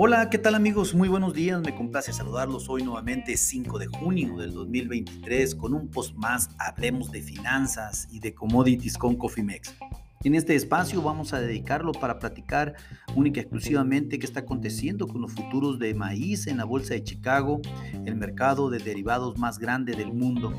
Hola, ¿qué tal amigos? Muy buenos días, me complace saludarlos hoy nuevamente 5 de junio del 2023 con un post más Hablemos de finanzas y de commodities con Cofimex. En este espacio vamos a dedicarlo para platicar única y exclusivamente qué está aconteciendo con los futuros de maíz en la Bolsa de Chicago, el mercado de derivados más grande del mundo.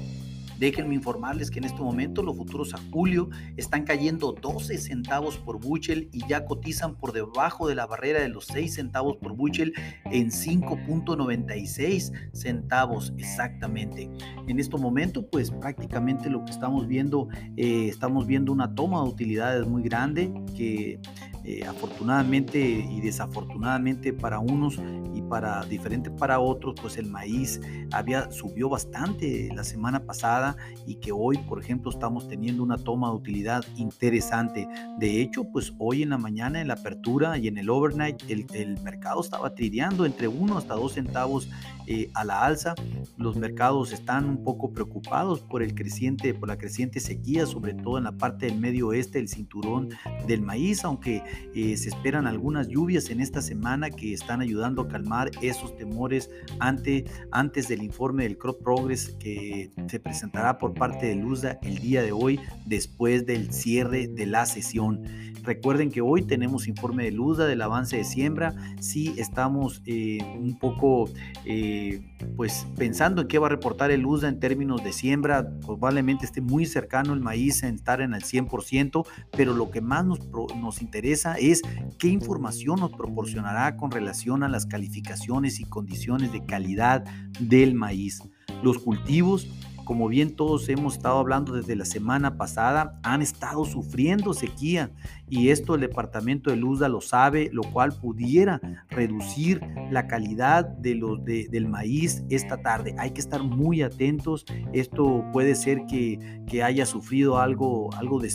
Déjenme informarles que en este momento los futuros a julio están cayendo 12 centavos por bushel y ya cotizan por debajo de la barrera de los 6 centavos por bushel en 5.96 centavos exactamente. En este momento, pues prácticamente lo que estamos viendo, eh, estamos viendo una toma de utilidades muy grande que eh, afortunadamente y desafortunadamente para unos y para diferente para otros, pues el maíz había subió bastante la semana pasada y que hoy, por ejemplo, estamos teniendo una toma de utilidad interesante. De hecho, pues hoy en la mañana en la apertura y en el overnight el, el mercado estaba trideando entre 1 hasta 2 centavos eh, a la alza. Los mercados están un poco preocupados por el creciente, por la creciente sequía, sobre todo en la parte del medio oeste, el cinturón del maíz, aunque eh, se esperan algunas lluvias en esta semana que están ayudando a calmar esos temores ante, antes del informe del Crop Progress que se presentará por parte de Luzda el día de hoy, después del cierre de la sesión. Recuerden que hoy tenemos informe de Luzda del avance de siembra. Sí estamos eh, un poco pues pensando en qué va a reportar el USDA en términos de siembra, probablemente esté muy cercano el maíz en estar en el 100%, pero lo que más nos, nos interesa es qué información nos proporcionará con relación a las calificaciones y condiciones de calidad del maíz. Los cultivos como bien todos hemos estado hablando desde la semana pasada, han estado sufriendo sequía y esto el departamento de Luzda lo sabe, lo cual pudiera reducir la calidad de los, del maíz esta tarde. Hay que estar muy atentos. Esto puede ser que, que haya sufrido algo, algo de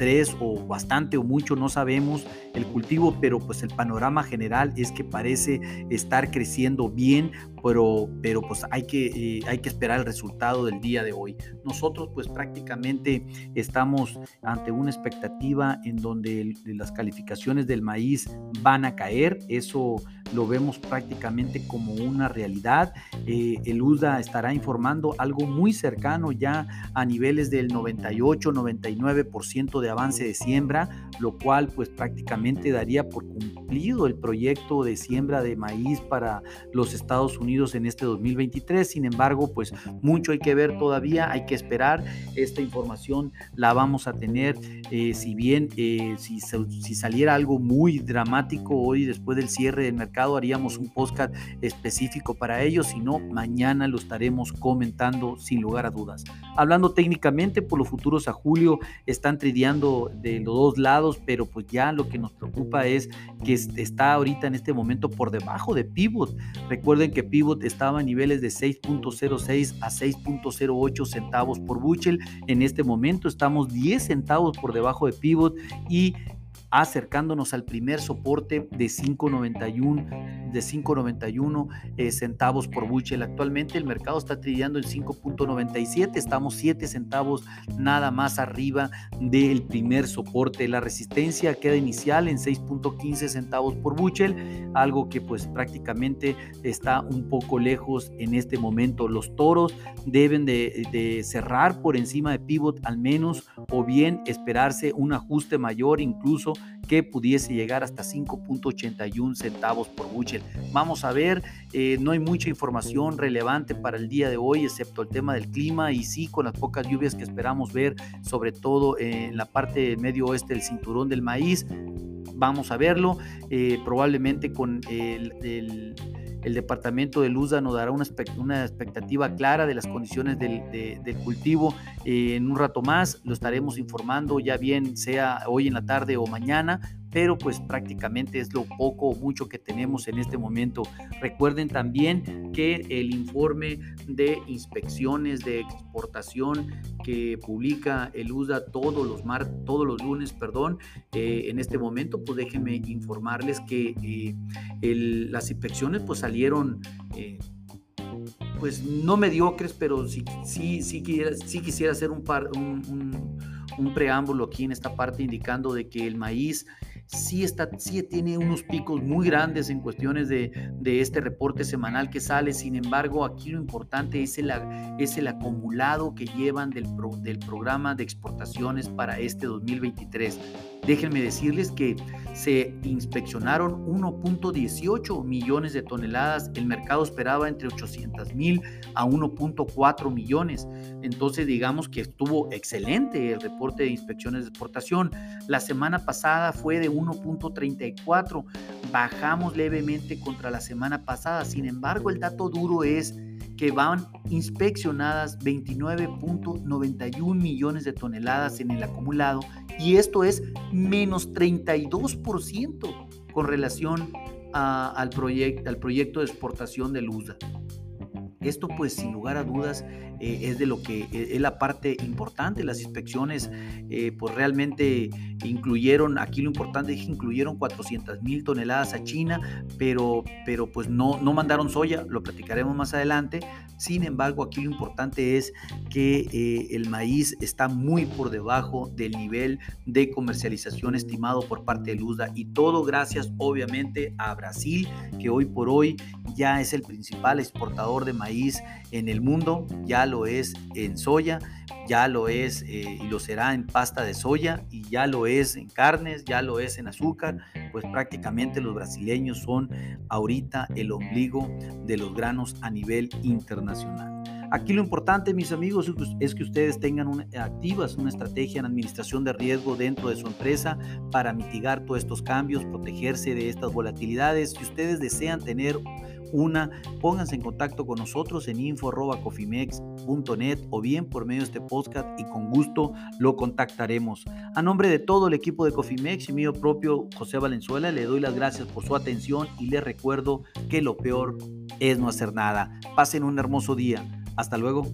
tres o bastante o mucho, no sabemos el cultivo, pero pues el panorama general es que parece estar creciendo bien, pero, pero pues hay que, eh, hay que esperar el resultado del día de hoy. Nosotros pues prácticamente estamos ante una expectativa en donde las calificaciones del maíz van a caer, eso lo vemos prácticamente como una realidad. Eh, el UDA estará informando algo muy cercano ya a niveles del 98-99% de avance de siembra, lo cual pues prácticamente daría por cumplido el proyecto de siembra de maíz para los Estados Unidos en este 2023. Sin embargo, pues mucho hay que ver todavía, hay que esperar. Esta información la vamos a tener, eh, si bien eh, si saliera algo muy dramático hoy después del cierre del mercado, haríamos un podcast específico para ello, si no, mañana lo estaremos comentando sin lugar a dudas. Hablando técnicamente, por los futuros a julio están trideando de los dos lados, pero pues ya lo que nos preocupa es que está ahorita en este momento por debajo de Pivot. Recuerden que Pivot estaba a niveles de 6.06 a 6.08 centavos por Buchel. En este momento estamos 10 centavos por debajo de Pivot y acercándonos al primer soporte de 5.91 de 5.91 eh, centavos por bushel. Actualmente el mercado está trillando en 5.97, estamos 7 centavos nada más arriba del primer soporte. La resistencia queda inicial en 6.15 centavos por bushel, algo que pues prácticamente está un poco lejos en este momento. Los toros deben de, de cerrar por encima de pivot al menos o bien esperarse un ajuste mayor incluso que pudiese llegar hasta 5.81 centavos por bushel. Vamos a ver, eh, no hay mucha información relevante para el día de hoy, excepto el tema del clima y sí con las pocas lluvias que esperamos ver, sobre todo en la parte medio oeste del cinturón del maíz. Vamos a verlo, eh, probablemente con el, departamento de Luza nos dará una, una, expectativa clara de las condiciones del, cultivo eh, en un rato más. Lo estaremos informando ya bien sea hoy en la tarde o mañana pero pues prácticamente es lo poco o mucho que tenemos en este momento. Recuerden también que el informe de inspecciones de exportación que publica el USDA todos los, mar, todos los lunes, perdón, eh, en este momento, pues déjenme informarles que eh, las inspecciones pues salieron... Eh, pues no mediocres, pero sí, sí, sí, quisiera, sí quisiera hacer un, par, un, un, preámbulo aquí en esta parte indicando de que el maíz sí, está, sí tiene unos picos muy grandes en cuestiones de, este reporte semanal que sale. Sin embargo, aquí lo importante es el, es el acumulado que llevan del, del programa de exportaciones para este 2023. Déjenme decirles que se inspeccionaron 1.18 millones de toneladas. El mercado esperaba entre 800 mil a 1.4 millones. Entonces, digamos que estuvo excelente el reporte de inspecciones de exportación. La semana pasada fue de 1.34. Bajamos levemente contra la semana pasada. Sin embargo, el dato duro es que van inspeccionadas 29.91 millones de toneladas en el acumulado y esto es menos 32% con relación al, proyecto, al proyecto de exportación del USA. Esto pues sin lugar a dudas eh, es de lo que eh, es la parte importante. Las inspecciones eh, pues realmente incluyeron, aquí lo importante es que incluyeron 400 mil toneladas a China, pero, pero pues no, no mandaron soya, lo platicaremos más adelante. Sin embargo, aquí lo importante es que el maíz está muy por debajo del nivel de comercialización estimado por parte de USDA y todo gracias obviamente a Brasil, que hoy por hoy ya es el principal exportador de en el mundo, ya lo es en soya, ya lo es eh, y lo será en pasta de soya y ya lo es en carnes, ya lo es en azúcar, pues prácticamente los brasileños son ahorita el ombligo de los granos a nivel internacional. Aquí lo importante, mis amigos, es que ustedes tengan una, activas una estrategia en administración de riesgo dentro de su empresa para mitigar todos estos cambios, protegerse de estas volatilidades. Si ustedes desean tener una, pónganse en contacto con nosotros en info.cofimex.net o bien por medio de este podcast y con gusto lo contactaremos. A nombre de todo el equipo de Cofimex y mío propio José Valenzuela, le doy las gracias por su atención y les recuerdo que lo peor es no hacer nada. Pasen un hermoso día. Hasta luego.